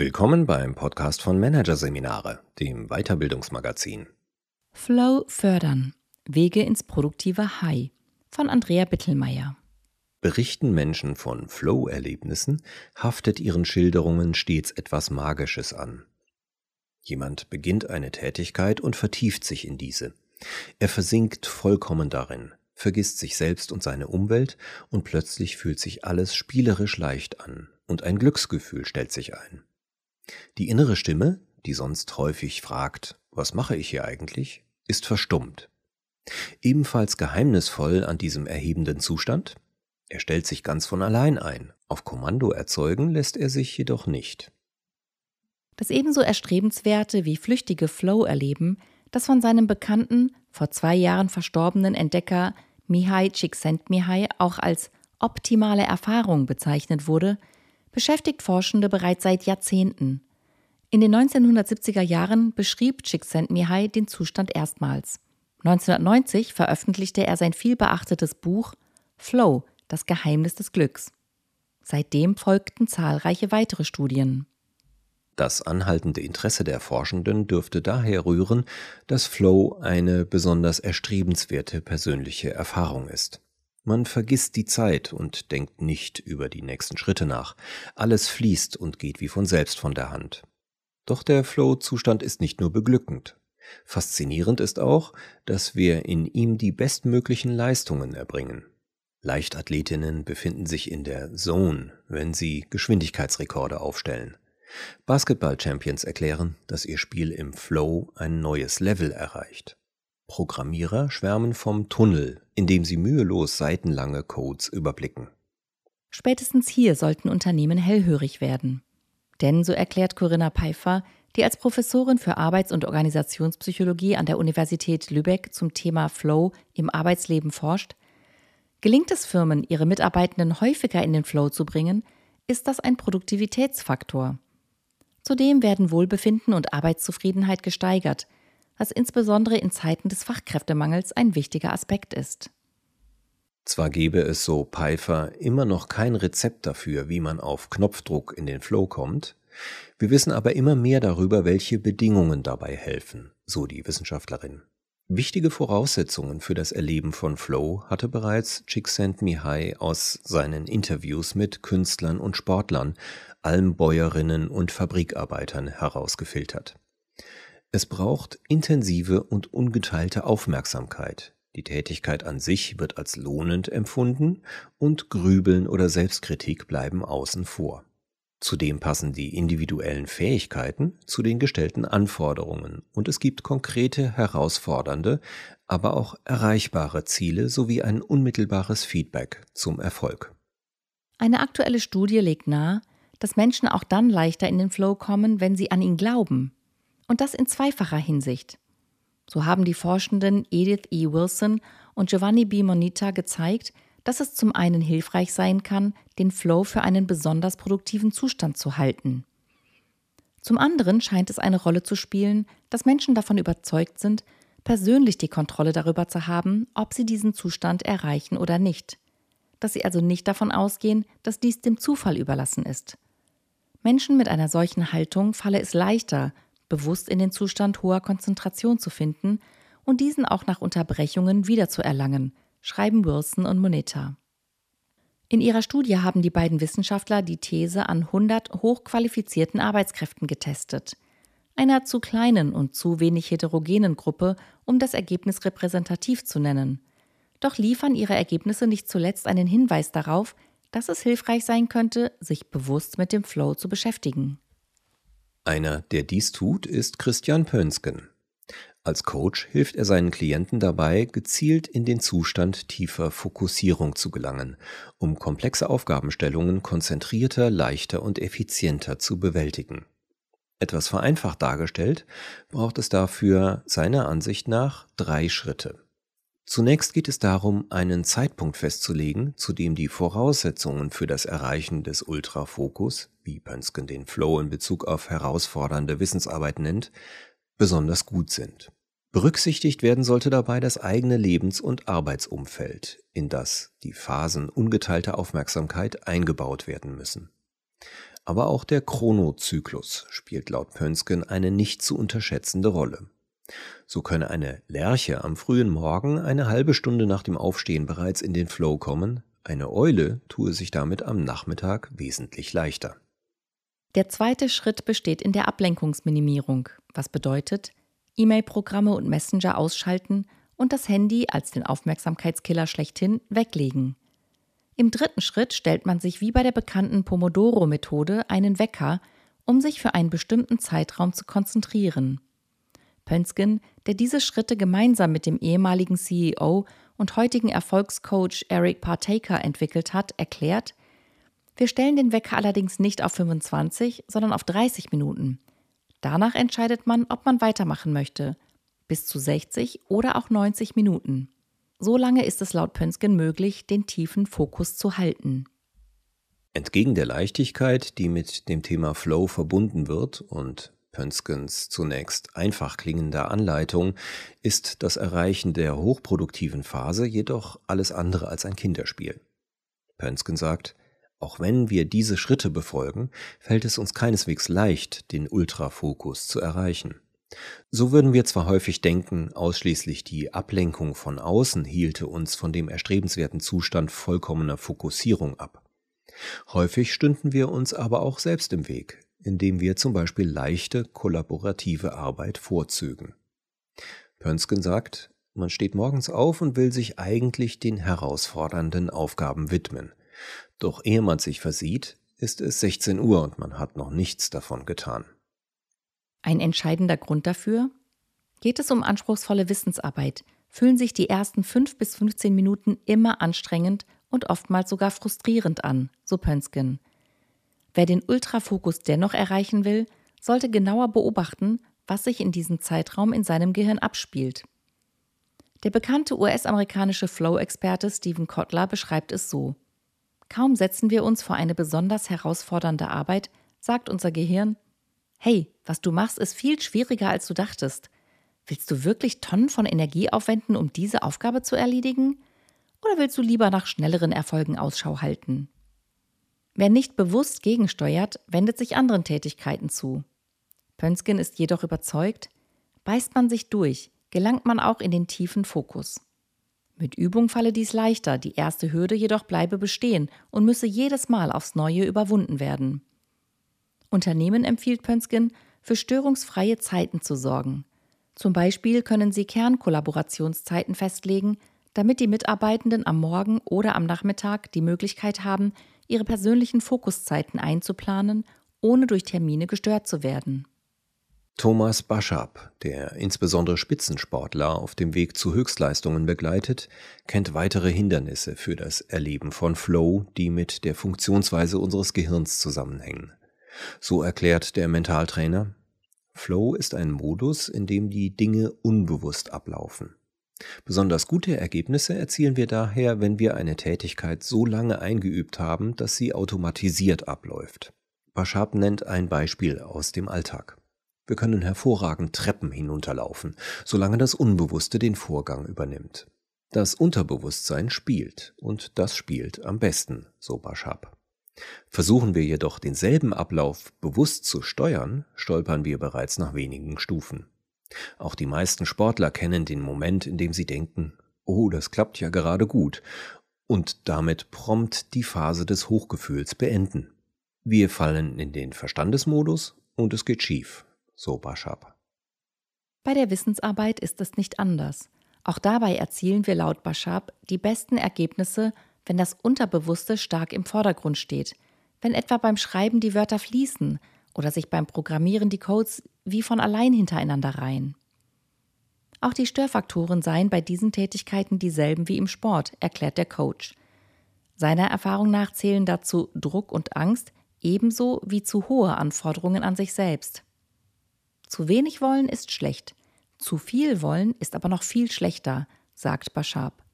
Willkommen beim Podcast von Managerseminare, dem Weiterbildungsmagazin. Flow fördern. Wege ins produktive High von Andrea Bittelmeier. Berichten Menschen von Flow-Erlebnissen, haftet ihren Schilderungen stets etwas Magisches an. Jemand beginnt eine Tätigkeit und vertieft sich in diese. Er versinkt vollkommen darin, vergisst sich selbst und seine Umwelt und plötzlich fühlt sich alles spielerisch leicht an und ein Glücksgefühl stellt sich ein. Die innere Stimme, die sonst häufig fragt, was mache ich hier eigentlich, ist verstummt. Ebenfalls geheimnisvoll an diesem erhebenden Zustand, er stellt sich ganz von allein ein, auf Kommando erzeugen lässt er sich jedoch nicht. Das ebenso erstrebenswerte wie flüchtige Flow-Erleben, das von seinem bekannten, vor zwei Jahren verstorbenen Entdecker Mihai Csikszentmihalyi auch als optimale Erfahrung bezeichnet wurde, beschäftigt Forschende bereits seit Jahrzehnten. In den 1970er Jahren beschrieb Csikszentmihalyi den Zustand erstmals. 1990 veröffentlichte er sein vielbeachtetes Buch Flow, das Geheimnis des Glücks. Seitdem folgten zahlreiche weitere Studien. Das anhaltende Interesse der Forschenden dürfte daher rühren, dass Flow eine besonders erstrebenswerte persönliche Erfahrung ist. Man vergisst die Zeit und denkt nicht über die nächsten Schritte nach. Alles fließt und geht wie von selbst von der Hand. Doch der Flow-Zustand ist nicht nur beglückend. Faszinierend ist auch, dass wir in ihm die bestmöglichen Leistungen erbringen. Leichtathletinnen befinden sich in der Zone, wenn sie Geschwindigkeitsrekorde aufstellen. Basketball-Champions erklären, dass ihr Spiel im Flow ein neues Level erreicht. Programmierer schwärmen vom Tunnel, in dem sie mühelos seitenlange Codes überblicken. Spätestens hier sollten Unternehmen hellhörig werden. Denn, so erklärt Corinna Pfeiffer, die als Professorin für Arbeits- und Organisationspsychologie an der Universität Lübeck zum Thema Flow im Arbeitsleben forscht, gelingt es Firmen, ihre Mitarbeitenden häufiger in den Flow zu bringen, ist das ein Produktivitätsfaktor. Zudem werden Wohlbefinden und Arbeitszufriedenheit gesteigert, was insbesondere in Zeiten des Fachkräftemangels ein wichtiger Aspekt ist. Zwar gäbe es so Pfeiffer immer noch kein Rezept dafür, wie man auf Knopfdruck in den Flow kommt, wir wissen aber immer mehr darüber, welche Bedingungen dabei helfen, so die Wissenschaftlerin. Wichtige Voraussetzungen für das Erleben von Flow hatte bereits Csikszentmihalyi aus seinen Interviews mit Künstlern und Sportlern, Almbäuerinnen und Fabrikarbeitern herausgefiltert. Es braucht intensive und ungeteilte Aufmerksamkeit. Die Tätigkeit an sich wird als lohnend empfunden und Grübeln oder Selbstkritik bleiben außen vor. Zudem passen die individuellen Fähigkeiten zu den gestellten Anforderungen und es gibt konkrete, herausfordernde, aber auch erreichbare Ziele sowie ein unmittelbares Feedback zum Erfolg. Eine aktuelle Studie legt nahe, dass Menschen auch dann leichter in den Flow kommen, wenn sie an ihn glauben. Und das in zweifacher Hinsicht. So haben die Forschenden Edith E. Wilson und Giovanni B. Monita gezeigt, dass es zum einen hilfreich sein kann, den Flow für einen besonders produktiven Zustand zu halten. Zum anderen scheint es eine Rolle zu spielen, dass Menschen davon überzeugt sind, persönlich die Kontrolle darüber zu haben, ob sie diesen Zustand erreichen oder nicht. Dass sie also nicht davon ausgehen, dass dies dem Zufall überlassen ist. Menschen mit einer solchen Haltung falle es leichter, bewusst in den Zustand hoher Konzentration zu finden und diesen auch nach Unterbrechungen wiederzuerlangen, schreiben Wilson und Moneta. In ihrer Studie haben die beiden Wissenschaftler die These an 100 hochqualifizierten Arbeitskräften getestet. Einer zu kleinen und zu wenig heterogenen Gruppe, um das Ergebnis repräsentativ zu nennen. Doch liefern ihre Ergebnisse nicht zuletzt einen Hinweis darauf, dass es hilfreich sein könnte, sich bewusst mit dem Flow zu beschäftigen. Einer, der dies tut, ist Christian Pönsken. Als Coach hilft er seinen Klienten dabei, gezielt in den Zustand tiefer Fokussierung zu gelangen, um komplexe Aufgabenstellungen konzentrierter, leichter und effizienter zu bewältigen. Etwas vereinfacht dargestellt, braucht es dafür seiner Ansicht nach drei Schritte. Zunächst geht es darum, einen Zeitpunkt festzulegen, zu dem die Voraussetzungen für das Erreichen des Ultrafokus, wie Pönsken den Flow in Bezug auf herausfordernde Wissensarbeit nennt, besonders gut sind. Berücksichtigt werden sollte dabei das eigene Lebens- und Arbeitsumfeld, in das die Phasen ungeteilter Aufmerksamkeit eingebaut werden müssen. Aber auch der Chronozyklus spielt laut Pönsken eine nicht zu unterschätzende Rolle. So könne eine Lerche am frühen Morgen eine halbe Stunde nach dem Aufstehen bereits in den Flow kommen, eine Eule tue sich damit am Nachmittag wesentlich leichter. Der zweite Schritt besteht in der Ablenkungsminimierung, was bedeutet, E-Mail-Programme und Messenger ausschalten und das Handy als den Aufmerksamkeitskiller schlechthin weglegen. Im dritten Schritt stellt man sich wie bei der bekannten Pomodoro-Methode einen Wecker, um sich für einen bestimmten Zeitraum zu konzentrieren. Pönsken, der diese Schritte gemeinsam mit dem ehemaligen CEO und heutigen Erfolgscoach Eric Partaker entwickelt hat, erklärt, wir stellen den Wecker allerdings nicht auf 25, sondern auf 30 Minuten. Danach entscheidet man, ob man weitermachen möchte, bis zu 60 oder auch 90 Minuten. So lange ist es laut Pönsken möglich, den tiefen Fokus zu halten. Entgegen der Leichtigkeit, die mit dem Thema Flow verbunden wird und Pönskens zunächst einfach klingender Anleitung ist das Erreichen der hochproduktiven Phase jedoch alles andere als ein Kinderspiel. Pönsken sagt, auch wenn wir diese Schritte befolgen, fällt es uns keineswegs leicht, den Ultrafokus zu erreichen. So würden wir zwar häufig denken, ausschließlich die Ablenkung von außen hielte uns von dem erstrebenswerten Zustand vollkommener Fokussierung ab. Häufig stünden wir uns aber auch selbst im Weg, indem wir zum Beispiel leichte kollaborative Arbeit vorzügen. Pönsken sagt, man steht morgens auf und will sich eigentlich den herausfordernden Aufgaben widmen. Doch ehe man sich versieht, ist es 16 Uhr und man hat noch nichts davon getan. Ein entscheidender Grund dafür? Geht es um anspruchsvolle Wissensarbeit, fühlen sich die ersten 5 bis 15 Minuten immer anstrengend und oftmals sogar frustrierend an, so Pönsken. Wer den Ultrafokus dennoch erreichen will, sollte genauer beobachten, was sich in diesem Zeitraum in seinem Gehirn abspielt. Der bekannte US-amerikanische Flow-Experte Stephen Kotler beschreibt es so. Kaum setzen wir uns vor eine besonders herausfordernde Arbeit, sagt unser Gehirn, hey, was du machst, ist viel schwieriger, als du dachtest. Willst du wirklich Tonnen von Energie aufwenden, um diese Aufgabe zu erledigen? Oder willst du lieber nach schnelleren Erfolgen Ausschau halten? Wer nicht bewusst gegensteuert, wendet sich anderen Tätigkeiten zu. Pönsken ist jedoch überzeugt, beißt man sich durch, gelangt man auch in den tiefen Fokus. Mit Übung falle dies leichter, die erste Hürde jedoch bleibe bestehen und müsse jedes Mal aufs Neue überwunden werden. Unternehmen empfiehlt Pönsken, für störungsfreie Zeiten zu sorgen. Zum Beispiel können sie Kernkollaborationszeiten festlegen, damit die Mitarbeitenden am Morgen oder am Nachmittag die Möglichkeit haben, ihre persönlichen Fokuszeiten einzuplanen, ohne durch Termine gestört zu werden. Thomas Baschab, der insbesondere Spitzensportler auf dem Weg zu Höchstleistungen begleitet, kennt weitere Hindernisse für das Erleben von Flow, die mit der Funktionsweise unseres Gehirns zusammenhängen. So erklärt der Mentaltrainer, Flow ist ein Modus, in dem die Dinge unbewusst ablaufen. Besonders gute Ergebnisse erzielen wir daher, wenn wir eine Tätigkeit so lange eingeübt haben, dass sie automatisiert abläuft. Bashab nennt ein Beispiel aus dem Alltag. Wir können hervorragend Treppen hinunterlaufen, solange das Unbewusste den Vorgang übernimmt. Das Unterbewusstsein spielt, und das spielt am besten, so Bashab. Versuchen wir jedoch denselben Ablauf bewusst zu steuern, stolpern wir bereits nach wenigen Stufen. Auch die meisten Sportler kennen den Moment, in dem sie denken, oh, das klappt ja gerade gut, und damit prompt die Phase des Hochgefühls beenden. Wir fallen in den Verstandesmodus und es geht schief, so Bashab. Bei der Wissensarbeit ist es nicht anders. Auch dabei erzielen wir laut Bashab die besten Ergebnisse, wenn das Unterbewusste stark im Vordergrund steht, wenn etwa beim Schreiben die Wörter fließen oder sich beim Programmieren die Codes wie von allein hintereinander reihen. Auch die Störfaktoren seien bei diesen Tätigkeiten dieselben wie im Sport, erklärt der Coach. Seiner Erfahrung nach zählen dazu Druck und Angst ebenso wie zu hohe Anforderungen an sich selbst. Zu wenig wollen ist schlecht, zu viel wollen ist aber noch viel schlechter, sagt Bashab.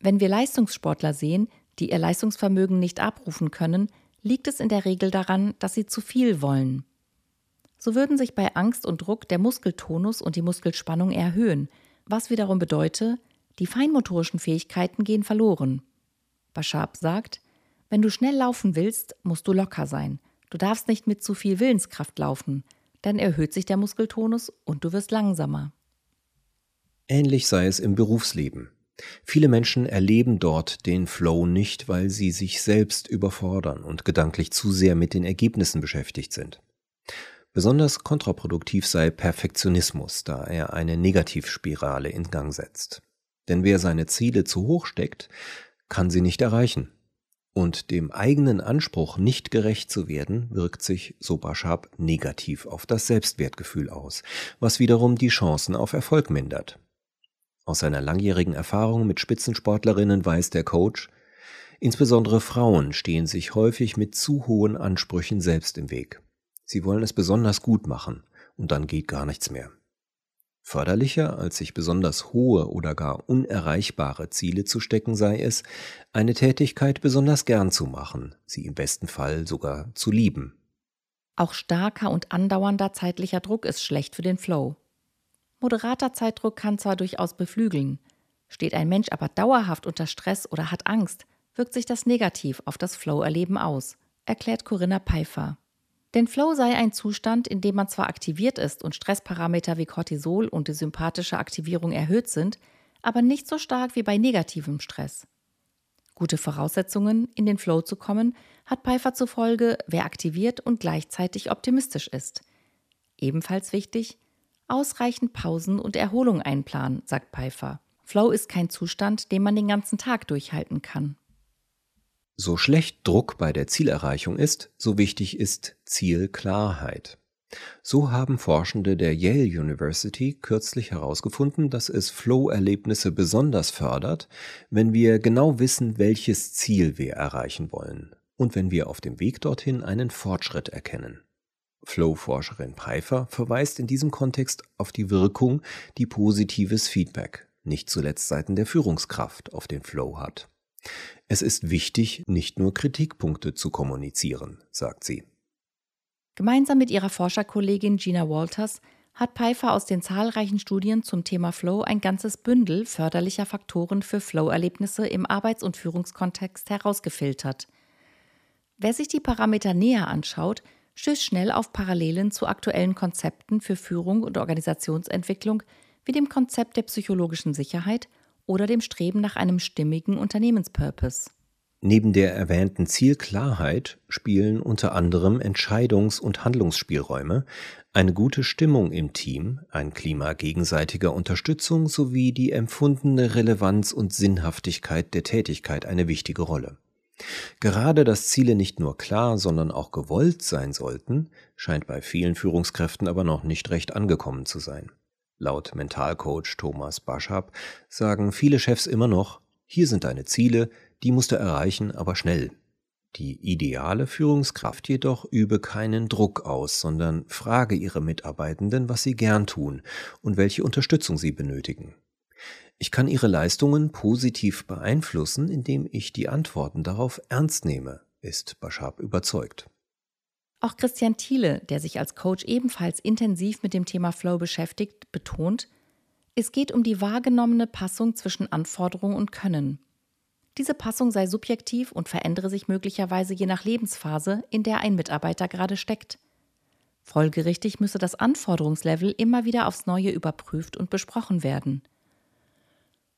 Wenn wir Leistungssportler sehen, die ihr Leistungsvermögen nicht abrufen können, liegt es in der Regel daran, dass sie zu viel wollen. So würden sich bei Angst und Druck der Muskeltonus und die Muskelspannung erhöhen, was wiederum bedeutet, die feinmotorischen Fähigkeiten gehen verloren. Bashab sagt, wenn du schnell laufen willst, musst du locker sein. Du darfst nicht mit zu viel Willenskraft laufen, dann erhöht sich der Muskeltonus und du wirst langsamer. Ähnlich sei es im Berufsleben. Viele Menschen erleben dort den Flow nicht, weil sie sich selbst überfordern und gedanklich zu sehr mit den Ergebnissen beschäftigt sind. Besonders kontraproduktiv sei Perfektionismus, da er eine Negativspirale in Gang setzt. Denn wer seine Ziele zu hoch steckt, kann sie nicht erreichen. Und dem eigenen Anspruch nicht gerecht zu werden, wirkt sich, so Bashab, negativ auf das Selbstwertgefühl aus, was wiederum die Chancen auf Erfolg mindert. Aus seiner langjährigen Erfahrung mit Spitzensportlerinnen weiß der Coach, insbesondere Frauen stehen sich häufig mit zu hohen Ansprüchen selbst im Weg. Sie wollen es besonders gut machen, und dann geht gar nichts mehr. Förderlicher, als sich besonders hohe oder gar unerreichbare Ziele zu stecken, sei es, eine Tätigkeit besonders gern zu machen, sie im besten Fall sogar zu lieben. Auch starker und andauernder zeitlicher Druck ist schlecht für den Flow. Moderater Zeitdruck kann zwar durchaus beflügeln, steht ein Mensch aber dauerhaft unter Stress oder hat Angst, wirkt sich das negativ auf das Flow-Erleben aus, erklärt Corinna Pfeiffer. Denn Flow sei ein Zustand, in dem man zwar aktiviert ist und Stressparameter wie Cortisol und die sympathische Aktivierung erhöht sind, aber nicht so stark wie bei negativem Stress. Gute Voraussetzungen, in den Flow zu kommen, hat Pfeiffer zufolge, wer aktiviert und gleichzeitig optimistisch ist. Ebenfalls wichtig, ausreichend Pausen und Erholung einplanen, sagt Pfeiffer. Flow ist kein Zustand, den man den ganzen Tag durchhalten kann. So schlecht Druck bei der Zielerreichung ist, so wichtig ist Zielklarheit. So haben Forschende der Yale University kürzlich herausgefunden, dass es Flow-Erlebnisse besonders fördert, wenn wir genau wissen, welches Ziel wir erreichen wollen und wenn wir auf dem Weg dorthin einen Fortschritt erkennen. Flow-Forscherin Pfeiffer verweist in diesem Kontext auf die Wirkung, die positives Feedback, nicht zuletzt seitens der Führungskraft, auf den Flow hat. Es ist wichtig, nicht nur Kritikpunkte zu kommunizieren, sagt sie. Gemeinsam mit ihrer Forscherkollegin Gina Walters hat Pfeiffer aus den zahlreichen Studien zum Thema Flow ein ganzes Bündel förderlicher Faktoren für Flow-Erlebnisse im Arbeits- und Führungskontext herausgefiltert. Wer sich die Parameter näher anschaut, stößt schnell auf Parallelen zu aktuellen Konzepten für Führung und Organisationsentwicklung wie dem Konzept der psychologischen Sicherheit oder dem Streben nach einem stimmigen Unternehmenspurpose. Neben der erwähnten Zielklarheit spielen unter anderem Entscheidungs- und Handlungsspielräume, eine gute Stimmung im Team, ein Klima gegenseitiger Unterstützung sowie die empfundene Relevanz und Sinnhaftigkeit der Tätigkeit eine wichtige Rolle. Gerade dass Ziele nicht nur klar, sondern auch gewollt sein sollten, scheint bei vielen Führungskräften aber noch nicht recht angekommen zu sein. Laut Mentalcoach Thomas Baschab sagen viele Chefs immer noch, hier sind deine Ziele, die musst du erreichen, aber schnell. Die ideale Führungskraft jedoch übe keinen Druck aus, sondern frage ihre Mitarbeitenden, was sie gern tun und welche Unterstützung sie benötigen. Ich kann ihre Leistungen positiv beeinflussen, indem ich die Antworten darauf ernst nehme, ist Baschab überzeugt. Auch Christian Thiele, der sich als Coach ebenfalls intensiv mit dem Thema Flow beschäftigt, betont, es geht um die wahrgenommene Passung zwischen Anforderung und Können. Diese Passung sei subjektiv und verändere sich möglicherweise je nach Lebensphase, in der ein Mitarbeiter gerade steckt. Folgerichtig müsse das Anforderungslevel immer wieder aufs Neue überprüft und besprochen werden.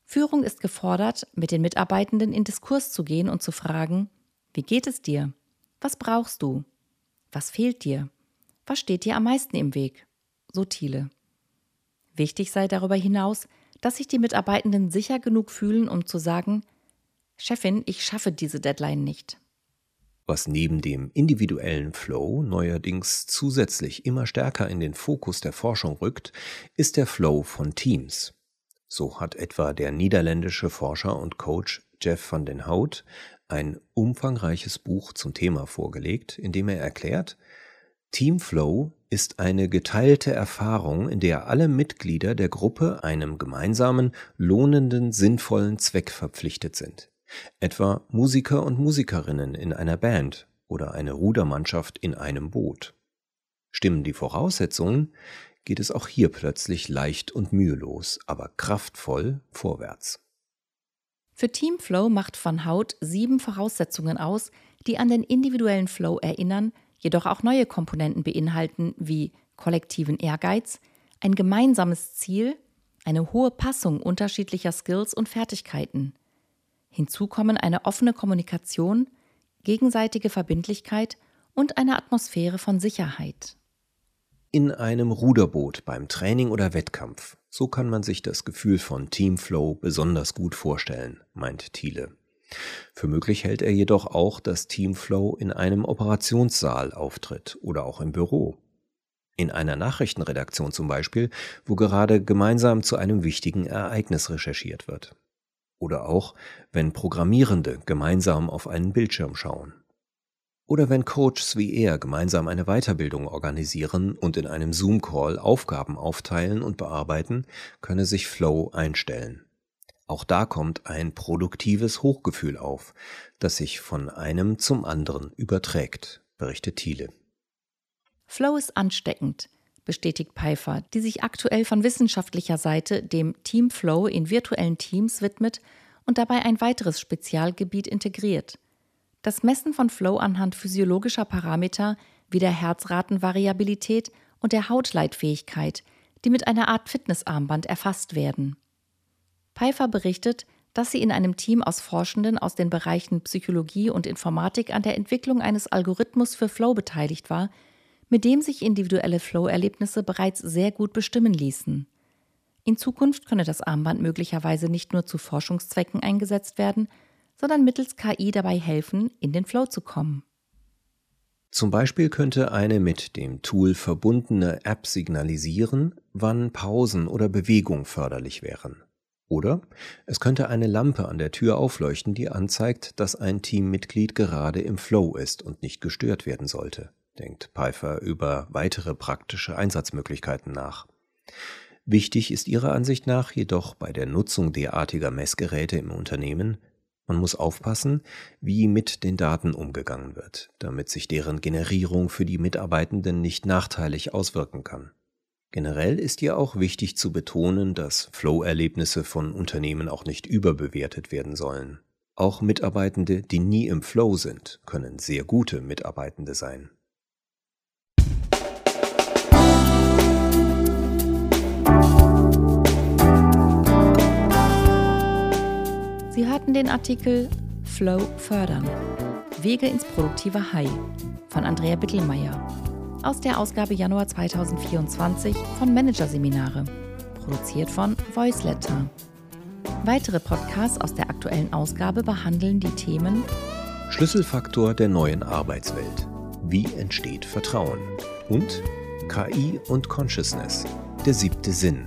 Führung ist gefordert, mit den Mitarbeitenden in Diskurs zu gehen und zu fragen, wie geht es dir? Was brauchst du? Was fehlt dir? Was steht dir am meisten im Weg? So Thiele. Wichtig sei darüber hinaus, dass sich die Mitarbeitenden sicher genug fühlen, um zu sagen, Chefin, ich schaffe diese Deadline nicht. Was neben dem individuellen Flow neuerdings zusätzlich immer stärker in den Fokus der Forschung rückt, ist der Flow von Teams. So hat etwa der niederländische Forscher und Coach Jeff van den Hout ein umfangreiches Buch zum Thema vorgelegt, in dem er erklärt, Teamflow ist eine geteilte Erfahrung, in der alle Mitglieder der Gruppe einem gemeinsamen, lohnenden, sinnvollen Zweck verpflichtet sind. Etwa Musiker und Musikerinnen in einer Band oder eine Rudermannschaft in einem Boot. Stimmen die Voraussetzungen, geht es auch hier plötzlich leicht und mühelos, aber kraftvoll vorwärts. Für Teamflow macht Van Hout sieben Voraussetzungen aus, die an den individuellen Flow erinnern, jedoch auch neue Komponenten beinhalten wie kollektiven Ehrgeiz, ein gemeinsames Ziel, eine hohe Passung unterschiedlicher Skills und Fertigkeiten. Hinzu kommen eine offene Kommunikation, gegenseitige Verbindlichkeit und eine Atmosphäre von Sicherheit. In einem Ruderboot beim Training oder Wettkampf, so kann man sich das Gefühl von Teamflow besonders gut vorstellen, meint Thiele. Für möglich hält er jedoch auch, dass Teamflow in einem Operationssaal auftritt oder auch im Büro. In einer Nachrichtenredaktion zum Beispiel, wo gerade gemeinsam zu einem wichtigen Ereignis recherchiert wird. Oder auch, wenn Programmierende gemeinsam auf einen Bildschirm schauen. Oder wenn Coaches wie er gemeinsam eine Weiterbildung organisieren und in einem Zoom-Call Aufgaben aufteilen und bearbeiten, könne sich Flow einstellen. Auch da kommt ein produktives Hochgefühl auf, das sich von einem zum anderen überträgt, berichtet Thiele. Flow ist ansteckend, bestätigt Pfeiffer, die sich aktuell von wissenschaftlicher Seite dem Team Flow in virtuellen Teams widmet und dabei ein weiteres Spezialgebiet integriert – das Messen von Flow anhand physiologischer Parameter wie der Herzratenvariabilität und der Hautleitfähigkeit, die mit einer Art Fitnessarmband erfasst werden. Pfeiffer berichtet, dass sie in einem Team aus Forschenden aus den Bereichen Psychologie und Informatik an der Entwicklung eines Algorithmus für Flow beteiligt war, mit dem sich individuelle Flow-Erlebnisse bereits sehr gut bestimmen ließen. In Zukunft könne das Armband möglicherweise nicht nur zu Forschungszwecken eingesetzt werden, sondern mittels KI dabei helfen, in den Flow zu kommen. Zum Beispiel könnte eine mit dem Tool verbundene App signalisieren, wann Pausen oder Bewegung förderlich wären. Oder es könnte eine Lampe an der Tür aufleuchten, die anzeigt, dass ein Teammitglied gerade im Flow ist und nicht gestört werden sollte, denkt Pfeiffer über weitere praktische Einsatzmöglichkeiten nach. Wichtig ist ihrer Ansicht nach jedoch bei der Nutzung derartiger Messgeräte im Unternehmen, man muss aufpassen, wie mit den Daten umgegangen wird, damit sich deren Generierung für die Mitarbeitenden nicht nachteilig auswirken kann. Generell ist ja auch wichtig zu betonen, dass Flow-Erlebnisse von Unternehmen auch nicht überbewertet werden sollen. Auch Mitarbeitende, die nie im Flow sind, können sehr gute Mitarbeitende sein. Sie hörten den Artikel Flow fördern. Wege ins produktive High von Andrea Bittelmeier aus der Ausgabe Januar 2024 von Managerseminare, produziert von Voiceletter. Weitere Podcasts aus der aktuellen Ausgabe behandeln die Themen Schlüsselfaktor der neuen Arbeitswelt. Wie entsteht Vertrauen? Und KI und Consciousness. Der siebte Sinn.